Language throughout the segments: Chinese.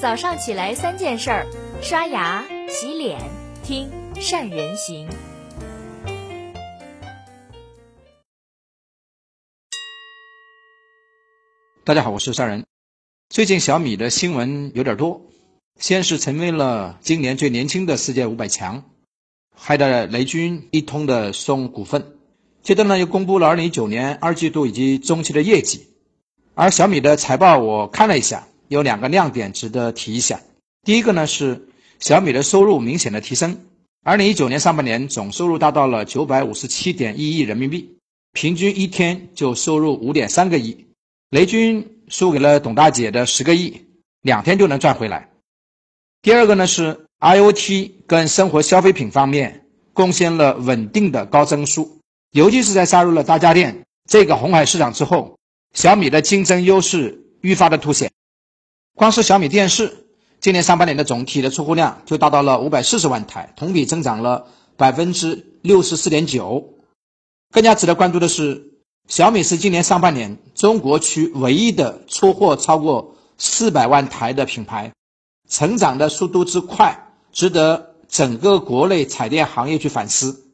早上起来三件事儿：刷牙、洗脸、听善人行。大家好，我是善人。最近小米的新闻有点多，先是成为了今年最年轻的世界五百强，害得雷军一通的送股份。接着呢，又公布了二零一九年二季度以及中期的业绩。而小米的财报我看了一下。有两个亮点值得提一下。第一个呢是小米的收入明显的提升，二零一九年上半年总收入达到了九百五十七点一亿人民币，平均一天就收入五点三个亿。雷军输给了董大姐的十个亿，两天就能赚回来。第二个呢是 IOT 跟生活消费品方面贡献了稳定的高增速，尤其是在杀入了大家电这个红海市场之后，小米的竞争优势愈发的凸显。光是小米电视，今年上半年的总体的出货量就达到了五百四十万台，同比增长了百分之六十四点九。更加值得关注的是，小米是今年上半年中国区唯一的出货超过四百万台的品牌，成长的速度之快，值得整个国内彩电行业去反思。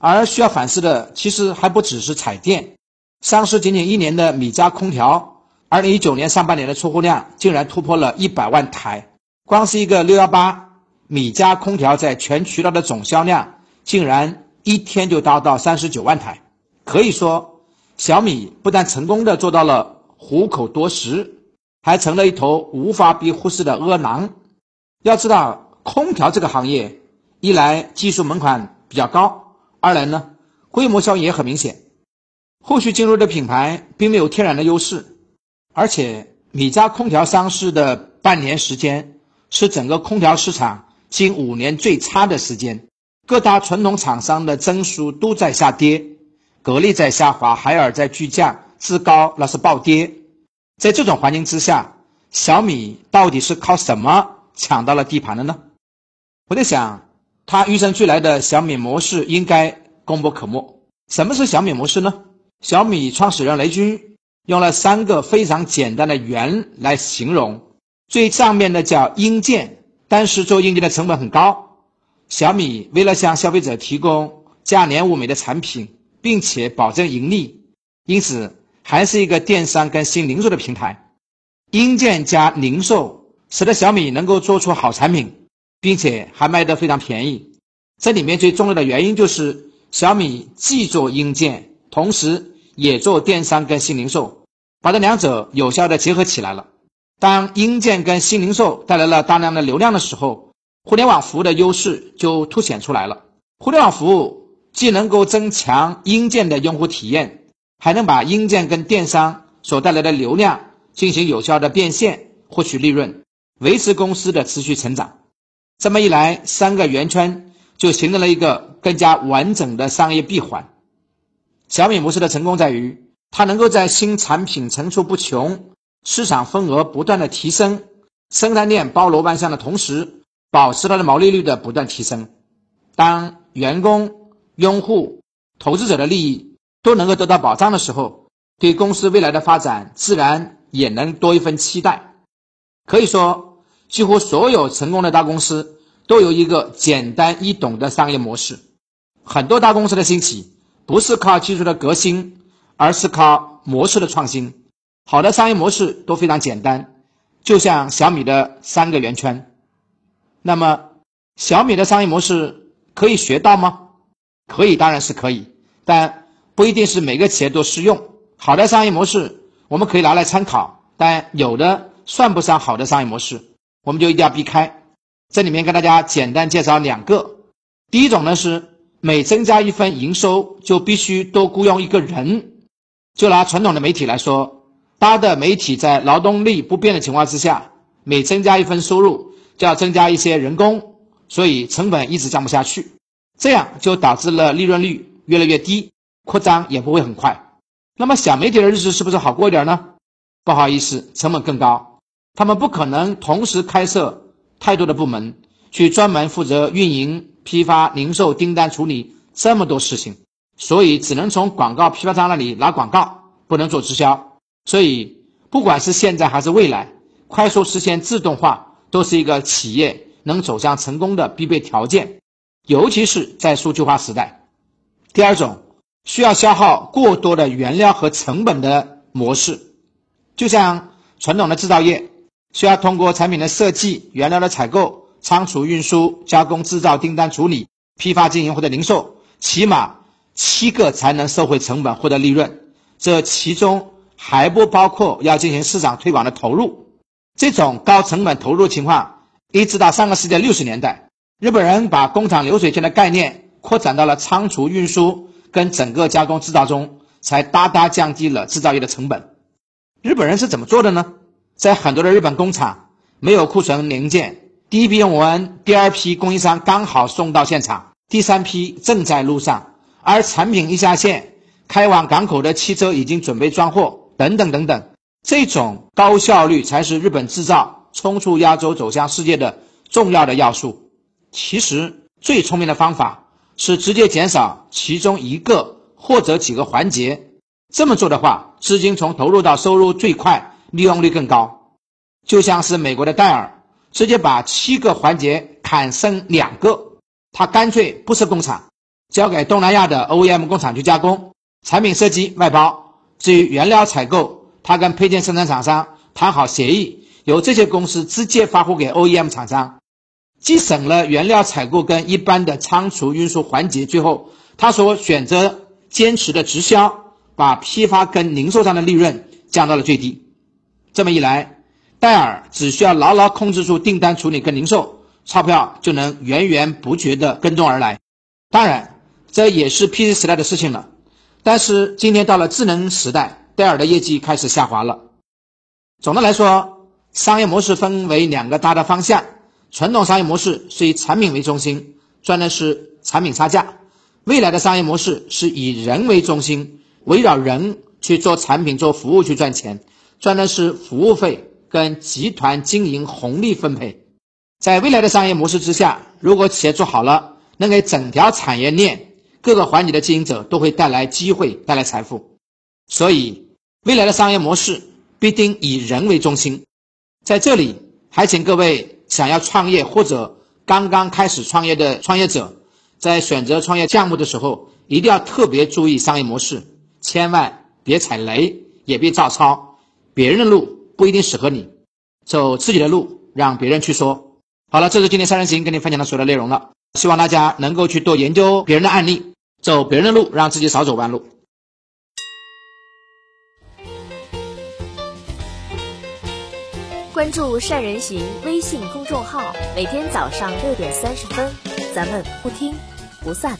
而需要反思的，其实还不只是彩电，上市仅仅一年的米家空调。二零一九年上半年的出货量竟然突破了一百万台，光是一个六幺八米家空调在全渠道的总销量竟然一天就达到三十九万台。可以说，小米不但成功的做到了虎口夺食，还成了一头无法被忽视的饿狼。要知道，空调这个行业，一来技术门槛比较高，二来呢规模效应也很明显。后续进入的品牌并没有天然的优势。而且，米家空调上市的半年时间是整个空调市场近五年最差的时间，各大传统厂商的增速都在下跌，格力在下滑，海尔在巨降，志高那是暴跌。在这种环境之下，小米到底是靠什么抢到了地盘的呢？我在想，它与生俱来的小米模式应该功不可没。什么是小米模式呢？小米创始人雷军。用了三个非常简单的圆来形容，最上面的叫硬件，但是做硬件的成本很高。小米为了向消费者提供价廉物美的产品，并且保证盈利，因此还是一个电商跟新零售的平台。硬件加零售，使得小米能够做出好产品，并且还卖得非常便宜。这里面最重要的原因就是小米既做硬件，同时。也做电商跟新零售，把这两者有效的结合起来了。当硬件跟新零售带来了大量的流量的时候，互联网服务的优势就凸显出来了。互联网服务既能够增强硬件的用户体验，还能把硬件跟电商所带来的流量进行有效的变现，获取利润，维持公司的持续成长。这么一来，三个圆圈就形成了一个更加完整的商业闭环。小米模式的成功在于，它能够在新产品层出不穷、市场份额不断的提升、生态链包罗万象的同时，保持它的毛利率的不断提升。当员工、用户、投资者的利益都能够得到保障的时候，对公司未来的发展自然也能多一份期待。可以说，几乎所有成功的大公司都有一个简单易懂的商业模式。很多大公司的兴起。不是靠技术的革新，而是靠模式的创新。好的商业模式都非常简单，就像小米的三个圆圈。那么，小米的商业模式可以学到吗？可以，当然是可以，但不一定是每个企业都适用。好的商业模式我们可以拿来参考，但有的算不上好的商业模式，我们就一定要避开。这里面跟大家简单介绍两个。第一种呢是。每增加一分营收，就必须多雇佣一个人。就拿传统的媒体来说，大的媒体在劳动力不变的情况之下，每增加一份收入，就要增加一些人工，所以成本一直降不下去，这样就导致了利润率越来越低，扩张也不会很快。那么小媒体的日子是不是好过一点呢？不好意思，成本更高，他们不可能同时开设太多的部门，去专门负责运营。批发、零售、订单处理这么多事情，所以只能从广告批发商那里拿广告，不能做直销。所以，不管是现在还是未来，快速实现自动化都是一个企业能走向成功的必备条件，尤其是在数据化时代。第二种，需要消耗过多的原料和成本的模式，就像传统的制造业，需要通过产品的设计、原料的采购、仓储运输、加工制造、订单处理、批发经营或者零售，起码七个才能收回成本获得利润。这其中还不包括要进行市场推广的投入。这种高成本投入情况，一直到上个世纪六十年代，日本人把工厂流水线的概念扩展到了仓储运输跟整个加工制造中，才大大降低了制造业的成本。日本人是怎么做的呢？在很多的日本工厂没有库存零件，第一批用完，第二批供应商刚好送到现场，第三批正在路上，而产品一下线。开往港口的汽车已经准备装货，等等等等，这种高效率才是日本制造冲出亚洲走向世界的重要的要素。其实最聪明的方法是直接减少其中一个或者几个环节，这么做的话，资金从投入到收入最快，利用率更高。就像是美国的戴尔，直接把七个环节砍剩两个，他干脆不设工厂，交给东南亚的 OEM 工厂去加工。产品设计外包，至于原料采购，他跟配件生产厂商谈好协议，由这些公司直接发货给 OEM 厂商，既省了原料采购跟一般的仓储运输环节。最后，他所选择坚持的直销，把批发跟零售商的利润降到了最低。这么一来，戴尔只需要牢牢控制住订单处理跟零售，钞票就能源源不绝的跟踪而来。当然，这也是 PC 时代的事情了。但是今天到了智能时代，戴尔的业绩开始下滑了。总的来说，商业模式分为两个大的方向：传统商业模式是以产品为中心，赚的是产品差价；未来的商业模式是以人为中心，围绕人去做产品、做服务去赚钱，赚的是服务费跟集团经营红利分配。在未来的商业模式之下，如果企业做好了，能给整条产业链。各个环节的经营者都会带来机会，带来财富，所以未来的商业模式必定以人为中心。在这里，还请各位想要创业或者刚刚开始创业的创业者，在选择创业项目的时候，一定要特别注意商业模式，千万别踩雷，也别照抄别人的路，不一定适合你，走自己的路，让别人去说。好了，这是今天三人行跟你分享的所有的内容了，希望大家能够去多研究别人的案例。走别人的路，让自己少走弯路。关注善人行微信公众号，每天早上六点三十分，咱们不听不散。